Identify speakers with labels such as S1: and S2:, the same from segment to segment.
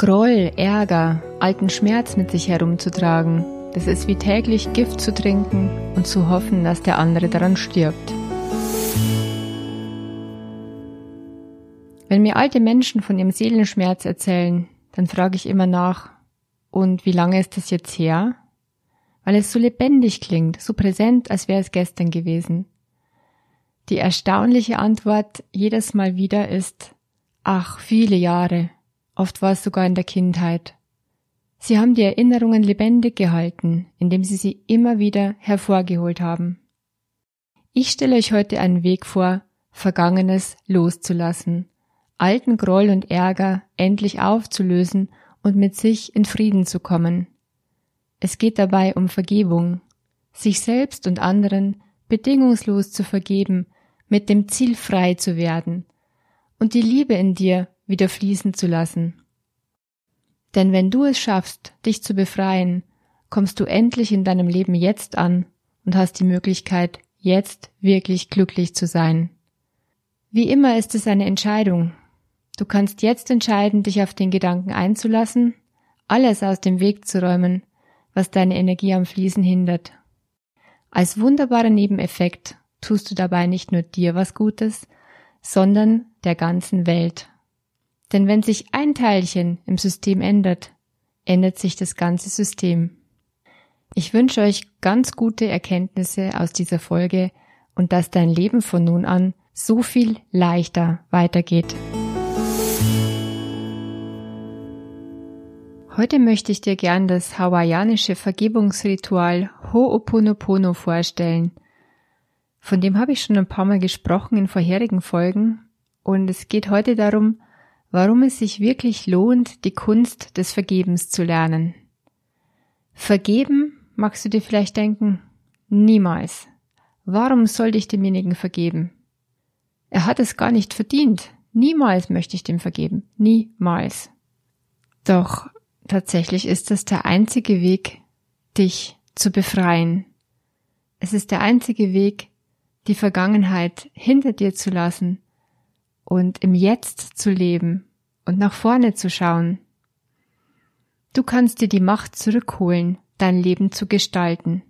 S1: Groll, Ärger, alten Schmerz mit sich herumzutragen, das ist wie täglich Gift zu trinken und zu hoffen, dass der andere daran stirbt. Wenn mir alte Menschen von ihrem Seelenschmerz erzählen, dann frage ich immer nach, und wie lange ist das jetzt her? Weil es so lebendig klingt, so präsent, als wäre es gestern gewesen. Die erstaunliche Antwort jedes Mal wieder ist, ach, viele Jahre, oft war es sogar in der Kindheit. Sie haben die Erinnerungen lebendig gehalten, indem sie sie immer wieder hervorgeholt haben. Ich stelle euch heute einen Weg vor, Vergangenes loszulassen, alten Groll und Ärger endlich aufzulösen und mit sich in Frieden zu kommen. Es geht dabei um Vergebung, sich selbst und anderen bedingungslos zu vergeben, mit dem Ziel frei zu werden und die Liebe in dir wieder fließen zu lassen. Denn wenn du es schaffst, dich zu befreien, kommst du endlich in deinem Leben jetzt an und hast die Möglichkeit, jetzt wirklich glücklich zu sein. Wie immer ist es eine Entscheidung. Du kannst jetzt entscheiden, dich auf den Gedanken einzulassen, alles aus dem Weg zu räumen, was deine Energie am Fließen hindert. Als wunderbarer Nebeneffekt tust du dabei nicht nur dir was Gutes, sondern der ganzen Welt. Denn wenn sich ein Teilchen im System ändert, ändert sich das ganze System. Ich wünsche euch ganz gute Erkenntnisse aus dieser Folge und dass dein Leben von nun an so viel leichter weitergeht. Heute möchte ich dir gern das hawaiianische Vergebungsritual Ho'oponopono vorstellen. Von dem habe ich schon ein paar Mal gesprochen in vorherigen Folgen und es geht heute darum, warum es sich wirklich lohnt, die Kunst des Vergebens zu lernen. Vergeben, magst du dir vielleicht denken? Niemals. Warum sollte ich demjenigen vergeben? Er hat es gar nicht verdient. Niemals möchte ich dem vergeben. Niemals. Doch tatsächlich ist es der einzige Weg, dich zu befreien. Es ist der einzige Weg, die Vergangenheit hinter dir zu lassen und im Jetzt zu leben und nach vorne zu schauen. Du kannst dir die Macht zurückholen, dein Leben zu gestalten.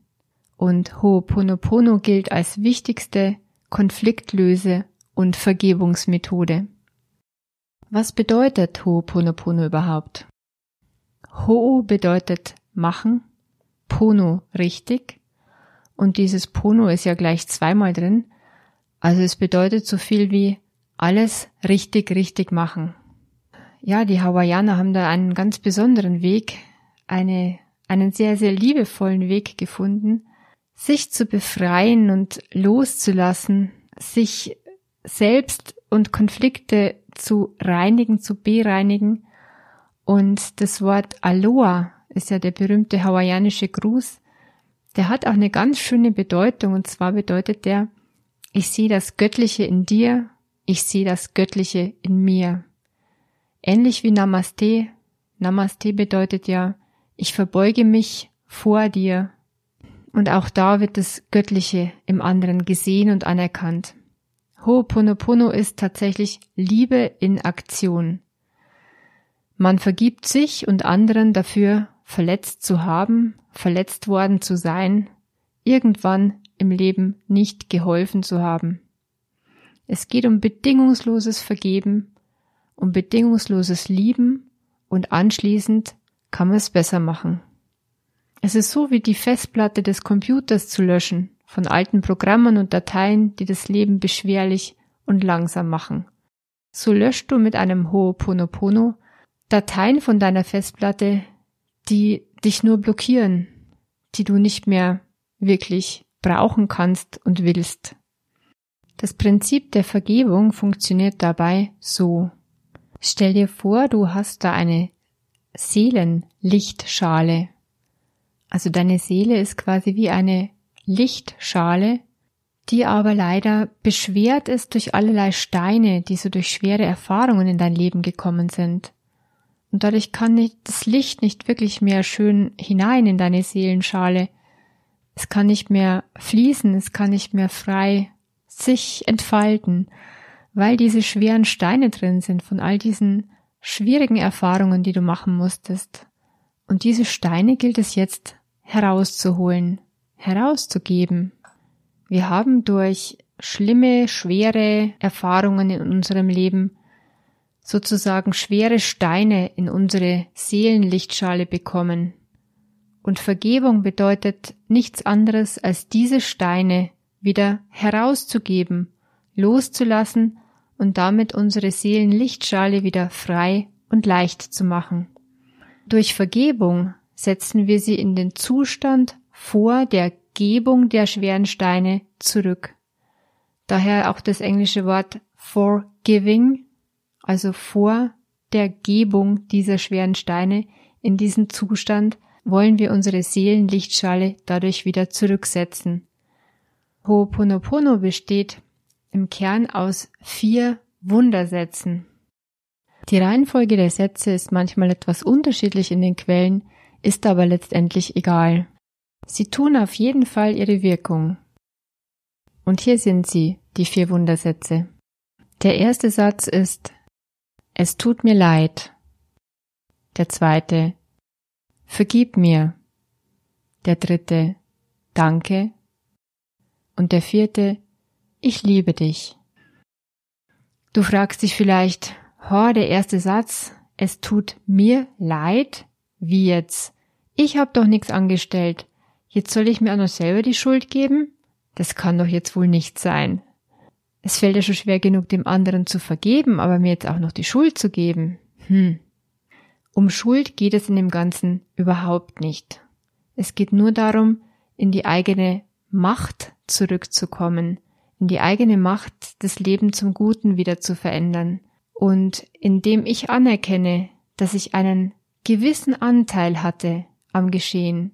S1: Und Ho'oponopono gilt als wichtigste Konfliktlöse und Vergebungsmethode. Was bedeutet Ho'oponopono überhaupt? Ho'o bedeutet machen, Pono richtig und dieses Pono ist ja gleich zweimal drin, also es bedeutet so viel wie alles richtig, richtig machen. Ja, die Hawaiianer haben da einen ganz besonderen Weg, eine, einen sehr, sehr liebevollen Weg gefunden, sich zu befreien und loszulassen, sich selbst und Konflikte zu reinigen, zu bereinigen. Und das Wort Aloha ist ja der berühmte hawaiianische Gruß. Der hat auch eine ganz schöne Bedeutung und zwar bedeutet der, ich sehe das Göttliche in dir ich sehe das Göttliche in mir. Ähnlich wie Namaste. Namaste bedeutet ja, ich verbeuge mich vor dir. Und auch da wird das Göttliche im anderen gesehen und anerkannt. Ho'oponopono ist tatsächlich Liebe in Aktion. Man vergibt sich und anderen dafür, verletzt zu haben, verletzt worden zu sein, irgendwann im Leben nicht geholfen zu haben. Es geht um bedingungsloses Vergeben, um bedingungsloses Lieben und anschließend kann man es besser machen. Es ist so wie die Festplatte des Computers zu löschen von alten Programmen und Dateien, die das Leben beschwerlich und langsam machen. So löscht du mit einem Ho'oponopono Dateien von deiner Festplatte, die dich nur blockieren, die du nicht mehr wirklich brauchen kannst und willst. Das Prinzip der Vergebung funktioniert dabei so. Stell dir vor, du hast da eine Seelenlichtschale. Also deine Seele ist quasi wie eine Lichtschale, die aber leider beschwert ist durch allerlei Steine, die so durch schwere Erfahrungen in dein Leben gekommen sind. Und dadurch kann nicht, das Licht nicht wirklich mehr schön hinein in deine Seelenschale. Es kann nicht mehr fließen, es kann nicht mehr frei sich entfalten, weil diese schweren Steine drin sind von all diesen schwierigen Erfahrungen, die du machen musstest. Und diese Steine gilt es jetzt herauszuholen, herauszugeben. Wir haben durch schlimme, schwere Erfahrungen in unserem Leben sozusagen schwere Steine in unsere Seelenlichtschale bekommen. Und Vergebung bedeutet nichts anderes, als diese Steine wieder herauszugeben, loszulassen und damit unsere Seelenlichtschale wieder frei und leicht zu machen. Durch Vergebung setzen wir sie in den Zustand vor der Gebung der schweren Steine zurück. Daher auch das englische Wort forgiving, also vor der Gebung dieser schweren Steine in diesen Zustand wollen wir unsere Seelenlichtschale dadurch wieder zurücksetzen. Ho'oponopono besteht im Kern aus vier Wundersätzen. Die Reihenfolge der Sätze ist manchmal etwas unterschiedlich in den Quellen, ist aber letztendlich egal. Sie tun auf jeden Fall ihre Wirkung. Und hier sind sie, die vier Wundersätze. Der erste Satz ist Es tut mir leid. Der zweite Vergib mir. Der dritte Danke. Und der vierte Ich liebe dich. Du fragst dich vielleicht, oh, der erste Satz, es tut mir leid? Wie jetzt? Ich hab doch nichts angestellt. Jetzt soll ich mir auch noch selber die Schuld geben? Das kann doch jetzt wohl nicht sein. Es fällt ja schon schwer genug, dem anderen zu vergeben, aber mir jetzt auch noch die Schuld zu geben. Hm. Um Schuld geht es in dem Ganzen überhaupt nicht. Es geht nur darum, in die eigene Macht zurückzukommen, in die eigene Macht, das Leben zum Guten wieder zu verändern. Und indem ich anerkenne, dass ich einen gewissen Anteil hatte am Geschehen,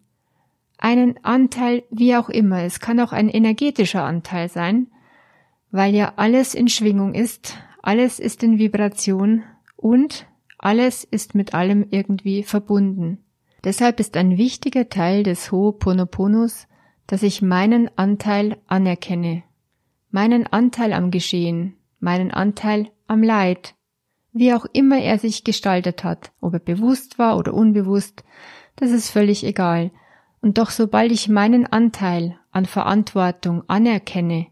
S1: einen Anteil wie auch immer, es kann auch ein energetischer Anteil sein, weil ja alles in Schwingung ist, alles ist in Vibration und alles ist mit allem irgendwie verbunden. Deshalb ist ein wichtiger Teil des Ho'oponoponos, dass ich meinen Anteil anerkenne meinen Anteil am Geschehen, meinen Anteil am Leid, wie auch immer er sich gestaltet hat, ob er bewusst war oder unbewusst, das ist völlig egal. Und doch sobald ich meinen Anteil an Verantwortung anerkenne,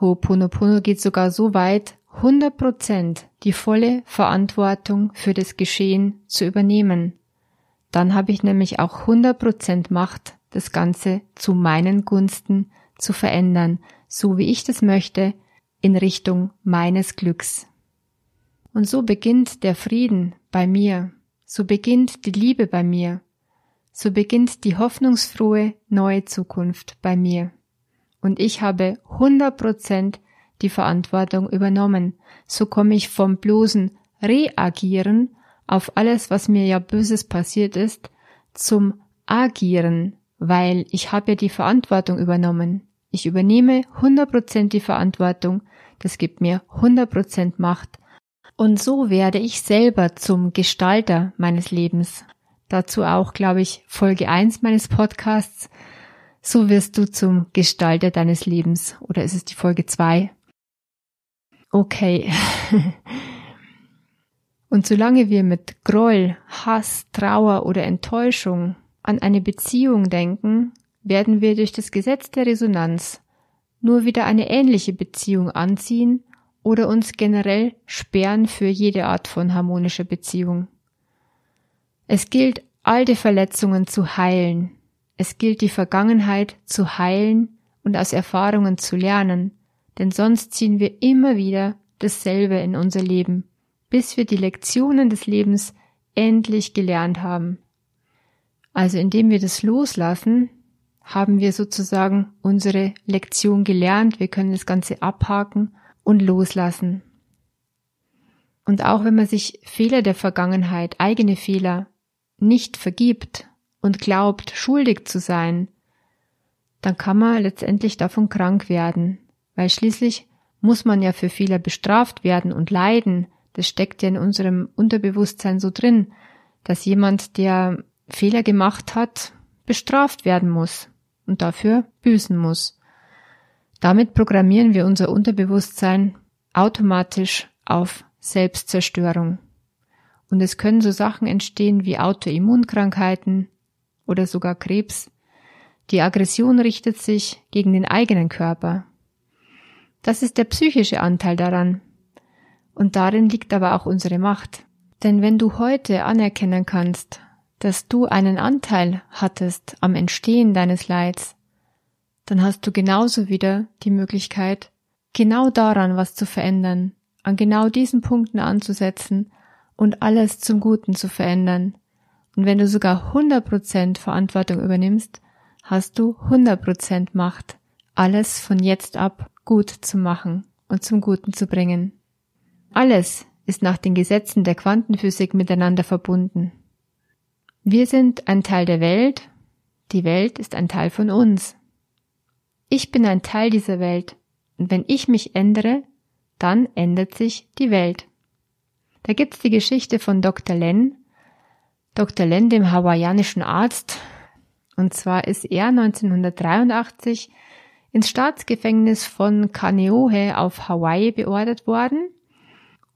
S1: Ho'oponopono geht sogar so weit, 100 Prozent die volle Verantwortung für das Geschehen zu übernehmen. Dann habe ich nämlich auch 100 Prozent Macht, das Ganze zu meinen Gunsten zu verändern, so wie ich das möchte, in Richtung meines Glücks. Und so beginnt der Frieden bei mir, so beginnt die Liebe bei mir, so beginnt die hoffnungsfrohe neue Zukunft bei mir. Und ich habe 100 Prozent die Verantwortung übernommen. So komme ich vom bloßen Reagieren auf alles, was mir ja Böses passiert ist, zum Agieren, weil ich habe ja die Verantwortung übernommen. Ich übernehme 100% die Verantwortung, das gibt mir 100% Macht. Und so werde ich selber zum Gestalter meines Lebens. Dazu auch, glaube ich, Folge 1 meines Podcasts. So wirst du zum Gestalter deines Lebens. Oder ist es die Folge 2? Okay. Und solange wir mit Groll, Hass, Trauer oder Enttäuschung an eine Beziehung denken, werden wir durch das Gesetz der Resonanz nur wieder eine ähnliche Beziehung anziehen oder uns generell sperren für jede Art von harmonischer Beziehung. Es gilt, alte Verletzungen zu heilen. Es gilt, die Vergangenheit zu heilen und aus Erfahrungen zu lernen, denn sonst ziehen wir immer wieder dasselbe in unser Leben, bis wir die Lektionen des Lebens endlich gelernt haben. Also indem wir das loslassen, haben wir sozusagen unsere Lektion gelernt. Wir können das Ganze abhaken und loslassen. Und auch wenn man sich Fehler der Vergangenheit, eigene Fehler, nicht vergibt und glaubt, schuldig zu sein, dann kann man letztendlich davon krank werden, weil schließlich muss man ja für Fehler bestraft werden und leiden. Das steckt ja in unserem Unterbewusstsein so drin, dass jemand, der Fehler gemacht hat, bestraft werden muss und dafür büßen muss. Damit programmieren wir unser Unterbewusstsein automatisch auf Selbstzerstörung. Und es können so Sachen entstehen wie Autoimmunkrankheiten oder sogar Krebs. Die Aggression richtet sich gegen den eigenen Körper. Das ist der psychische Anteil daran. Und darin liegt aber auch unsere Macht. Denn wenn du heute anerkennen kannst, dass du einen Anteil hattest am Entstehen deines Leids, dann hast du genauso wieder die Möglichkeit, genau daran was zu verändern, an genau diesen Punkten anzusetzen und alles zum Guten zu verändern. Und wenn du sogar 100% Verantwortung übernimmst, hast du 100% Macht, alles von jetzt ab gut zu machen und zum Guten zu bringen. Alles ist nach den Gesetzen der Quantenphysik miteinander verbunden. Wir sind ein Teil der Welt, die Welt ist ein Teil von uns. Ich bin ein Teil dieser Welt, und wenn ich mich ändere, dann ändert sich die Welt. Da gibt's die Geschichte von Dr. Len, Dr. Len, dem hawaiianischen Arzt, und zwar ist er 1983 ins Staatsgefängnis von Kaneohe auf Hawaii beordert worden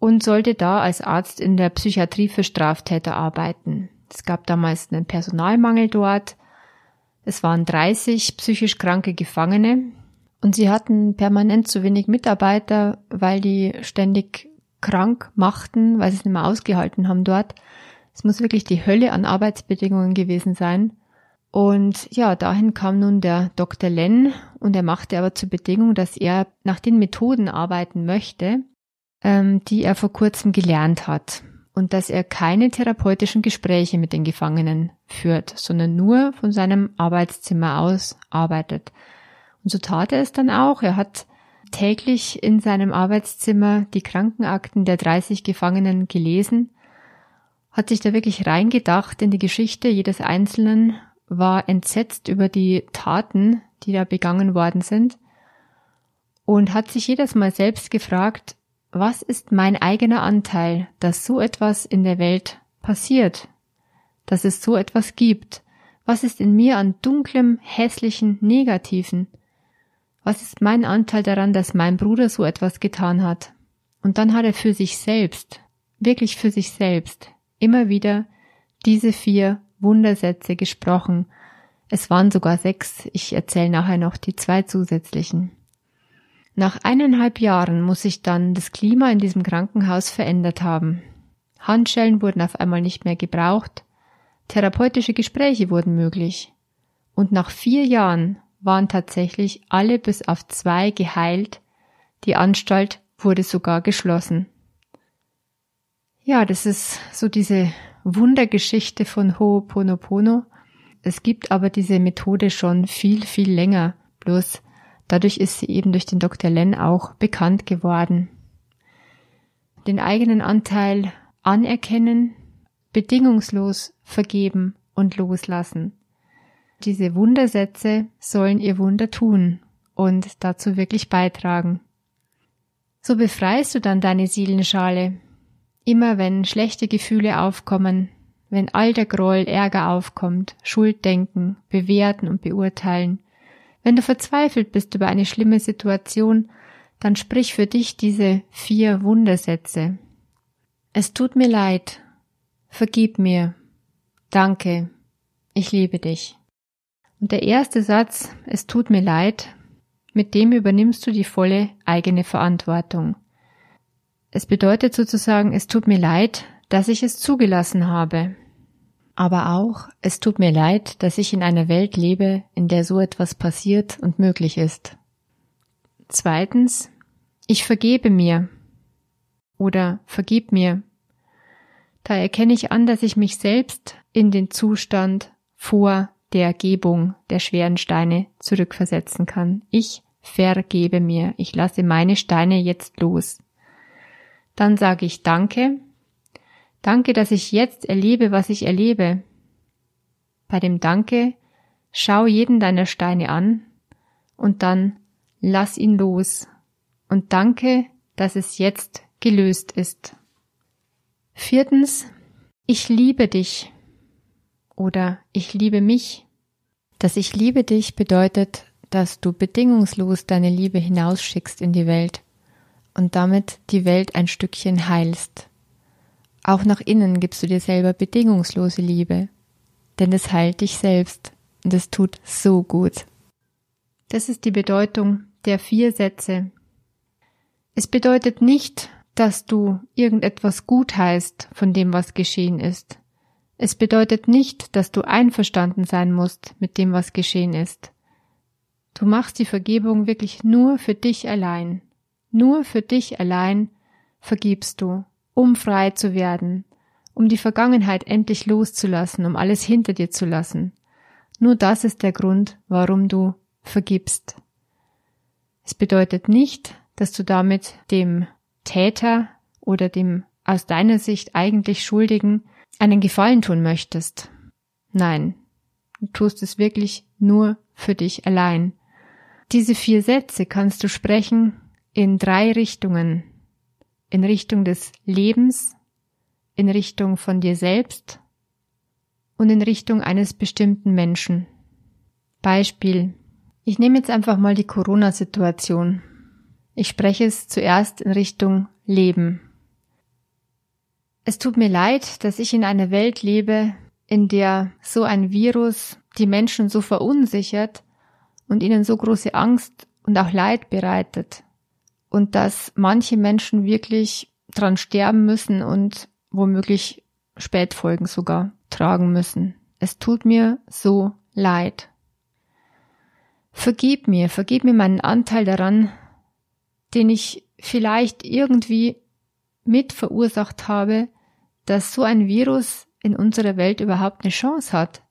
S1: und sollte da als Arzt in der Psychiatrie für Straftäter arbeiten. Es gab damals einen Personalmangel dort. Es waren 30 psychisch kranke Gefangene und sie hatten permanent zu wenig Mitarbeiter, weil die ständig krank machten, weil sie es nicht mehr ausgehalten haben dort. Es muss wirklich die Hölle an Arbeitsbedingungen gewesen sein. Und ja, dahin kam nun der Dr. Len und er machte aber zur Bedingung, dass er nach den Methoden arbeiten möchte, ähm, die er vor kurzem gelernt hat und dass er keine therapeutischen Gespräche mit den Gefangenen führt, sondern nur von seinem Arbeitszimmer aus arbeitet. Und so tat er es dann auch. Er hat täglich in seinem Arbeitszimmer die Krankenakten der 30 Gefangenen gelesen, hat sich da wirklich reingedacht in die Geschichte jedes Einzelnen, war entsetzt über die Taten, die da begangen worden sind und hat sich jedes Mal selbst gefragt, was ist mein eigener Anteil, dass so etwas in der Welt passiert, dass es so etwas gibt? Was ist in mir an dunklem, hässlichen, negativen? Was ist mein Anteil daran, dass mein Bruder so etwas getan hat? Und dann hat er für sich selbst, wirklich für sich selbst, immer wieder diese vier Wundersätze gesprochen. Es waren sogar sechs, ich erzähle nachher noch die zwei zusätzlichen. Nach eineinhalb Jahren muss sich dann das Klima in diesem Krankenhaus verändert haben. Handschellen wurden auf einmal nicht mehr gebraucht, therapeutische Gespräche wurden möglich. Und nach vier Jahren waren tatsächlich alle bis auf zwei geheilt, die Anstalt wurde sogar geschlossen. Ja, das ist so diese Wundergeschichte von Ho'oponopono. Es gibt aber diese Methode schon viel, viel länger. Bloß Dadurch ist sie eben durch den Dr. Len auch bekannt geworden. Den eigenen Anteil anerkennen, bedingungslos vergeben und loslassen. Diese Wundersätze sollen ihr Wunder tun und dazu wirklich beitragen. So befreist du dann deine Seelenschale. Immer wenn schlechte Gefühle aufkommen, wenn alter Groll, Ärger aufkommt, Schulddenken, bewerten und beurteilen, wenn du verzweifelt bist über eine schlimme Situation, dann sprich für dich diese vier Wundersätze. Es tut mir leid. Vergib mir. Danke. Ich liebe dich. Und der erste Satz, es tut mir leid, mit dem übernimmst du die volle eigene Verantwortung. Es bedeutet sozusagen, es tut mir leid, dass ich es zugelassen habe. Aber auch, es tut mir leid, dass ich in einer Welt lebe, in der so etwas passiert und möglich ist. Zweitens, ich vergebe mir oder vergib mir. Da erkenne ich an, dass ich mich selbst in den Zustand vor der Gebung der schweren Steine zurückversetzen kann. Ich vergebe mir. Ich lasse meine Steine jetzt los. Dann sage ich Danke Danke, dass ich jetzt erlebe, was ich erlebe. Bei dem Danke schau jeden deiner Steine an und dann lass ihn los und danke, dass es jetzt gelöst ist. Viertens, ich liebe dich oder ich liebe mich. Das Ich liebe dich bedeutet, dass du bedingungslos deine Liebe hinausschickst in die Welt und damit die Welt ein Stückchen heilst. Auch nach innen gibst du dir selber bedingungslose Liebe, denn es heilt dich selbst und es tut so gut. Das ist die Bedeutung der vier Sätze. Es bedeutet nicht, dass du irgendetwas gut heißt von dem, was geschehen ist. Es bedeutet nicht, dass du einverstanden sein musst mit dem, was geschehen ist. Du machst die Vergebung wirklich nur für dich allein. Nur für dich allein vergibst du, um frei zu werden, um die Vergangenheit endlich loszulassen, um alles hinter dir zu lassen. Nur das ist der Grund, warum du vergibst. Es bedeutet nicht, dass du damit dem Täter oder dem aus deiner Sicht eigentlich Schuldigen einen Gefallen tun möchtest. Nein, du tust es wirklich nur für dich allein. Diese vier Sätze kannst du sprechen in drei Richtungen. In Richtung des Lebens, in Richtung von dir selbst und in Richtung eines bestimmten Menschen. Beispiel. Ich nehme jetzt einfach mal die Corona-Situation. Ich spreche es zuerst in Richtung Leben. Es tut mir leid, dass ich in einer Welt lebe, in der so ein Virus die Menschen so verunsichert und ihnen so große Angst und auch Leid bereitet. Und dass manche Menschen wirklich dran sterben müssen und womöglich Spätfolgen sogar tragen müssen. Es tut mir so leid. Vergib mir, vergib mir meinen Anteil daran, den ich vielleicht irgendwie mit verursacht habe, dass so ein Virus in unserer Welt überhaupt eine Chance hat,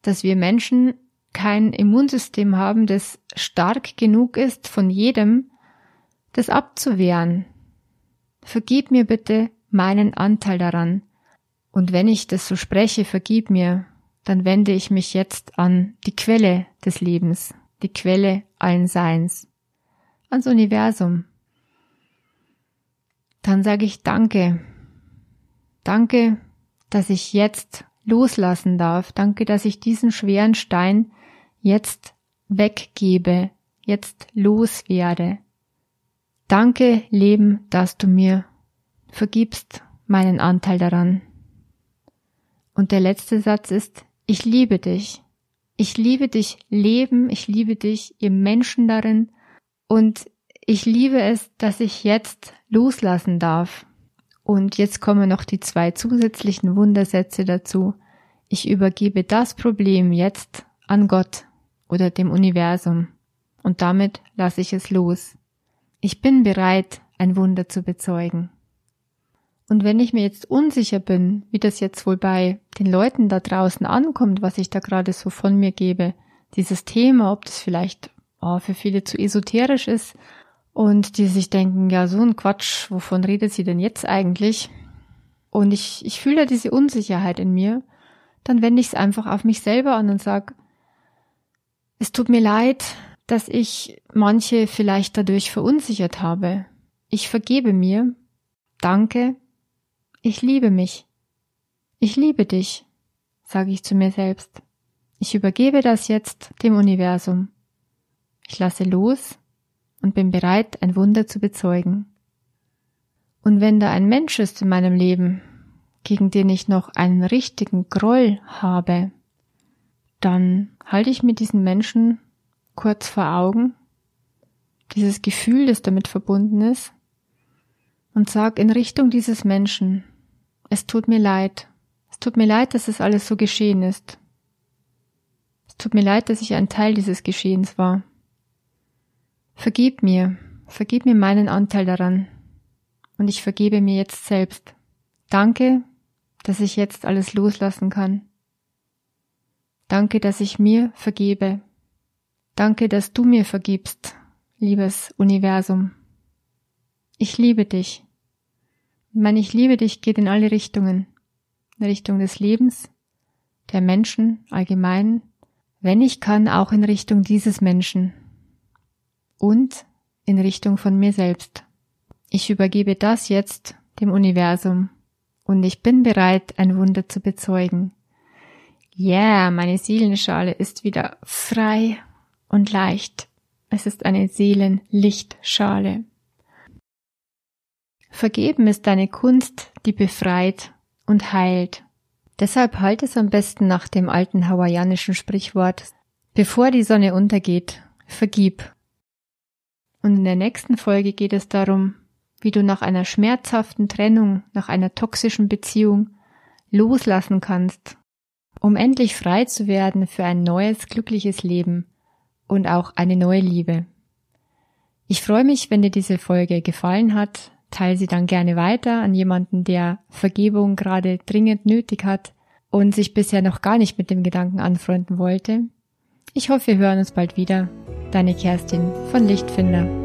S1: dass wir Menschen kein Immunsystem haben, das stark genug ist, von jedem das abzuwehren. Vergib mir bitte meinen Anteil daran. Und wenn ich das so spreche, vergib mir, dann wende ich mich jetzt an die Quelle des Lebens, die Quelle allen Seins, ans Universum, dann sage ich Danke. Danke, dass ich jetzt loslassen darf. Danke, dass ich diesen schweren Stein jetzt weggebe, jetzt loswerde. Danke, Leben, dass du mir vergibst meinen Anteil daran. Und der letzte Satz ist, ich liebe dich. Ich liebe dich Leben, ich liebe dich, ihr Menschen darin und ich liebe es, dass ich jetzt loslassen darf. Und jetzt kommen noch die zwei zusätzlichen Wundersätze dazu. Ich übergebe das Problem jetzt an Gott oder dem Universum. Und damit lasse ich es los. Ich bin bereit, ein Wunder zu bezeugen. Und wenn ich mir jetzt unsicher bin, wie das jetzt wohl bei den Leuten da draußen ankommt, was ich da gerade so von mir gebe, dieses Thema, ob das vielleicht oh, für viele zu esoterisch ist und die sich denken, ja, so ein Quatsch, wovon redet sie denn jetzt eigentlich? Und ich, ich fühle diese Unsicherheit in mir, dann wende ich es einfach auf mich selber an und sag, es tut mir leid, dass ich manche vielleicht dadurch verunsichert habe. Ich vergebe mir. Danke. Ich liebe mich. Ich liebe dich, sage ich zu mir selbst. Ich übergebe das jetzt dem Universum. Ich lasse los und bin bereit, ein Wunder zu bezeugen. Und wenn da ein Mensch ist in meinem Leben, gegen den ich noch einen richtigen Groll habe, dann halte ich mir diesen Menschen kurz vor Augen, dieses Gefühl, das damit verbunden ist, und sag in Richtung dieses Menschen, es tut mir leid, es tut mir leid, dass es alles so geschehen ist. Es tut mir leid, dass ich ein Teil dieses Geschehens war. Vergib mir, vergib mir meinen Anteil daran. Und ich vergebe mir jetzt selbst. Danke, dass ich jetzt alles loslassen kann. Danke, dass ich mir vergebe. Danke, dass du mir vergibst, liebes Universum. Ich liebe dich. Mein Ich liebe dich geht in alle Richtungen. In Richtung des Lebens, der Menschen allgemein, wenn ich kann, auch in Richtung dieses Menschen, und in Richtung von mir selbst. Ich übergebe das jetzt dem Universum und ich bin bereit, ein Wunder zu bezeugen. Yeah, meine Seelenschale ist wieder frei und leicht. Es ist eine Seelenlichtschale. Vergeben ist eine Kunst, die befreit und heilt. Deshalb halt es am besten nach dem alten hawaiianischen Sprichwort, bevor die Sonne untergeht, vergib. Und in der nächsten Folge geht es darum, wie du nach einer schmerzhaften Trennung, nach einer toxischen Beziehung loslassen kannst, um endlich frei zu werden für ein neues, glückliches Leben und auch eine neue Liebe. Ich freue mich, wenn dir diese Folge gefallen hat. Teile sie dann gerne weiter an jemanden, der Vergebung gerade dringend nötig hat und sich bisher noch gar nicht mit dem Gedanken anfreunden wollte. Ich hoffe, wir hören uns bald wieder. Deine Kerstin von Lichtfinder.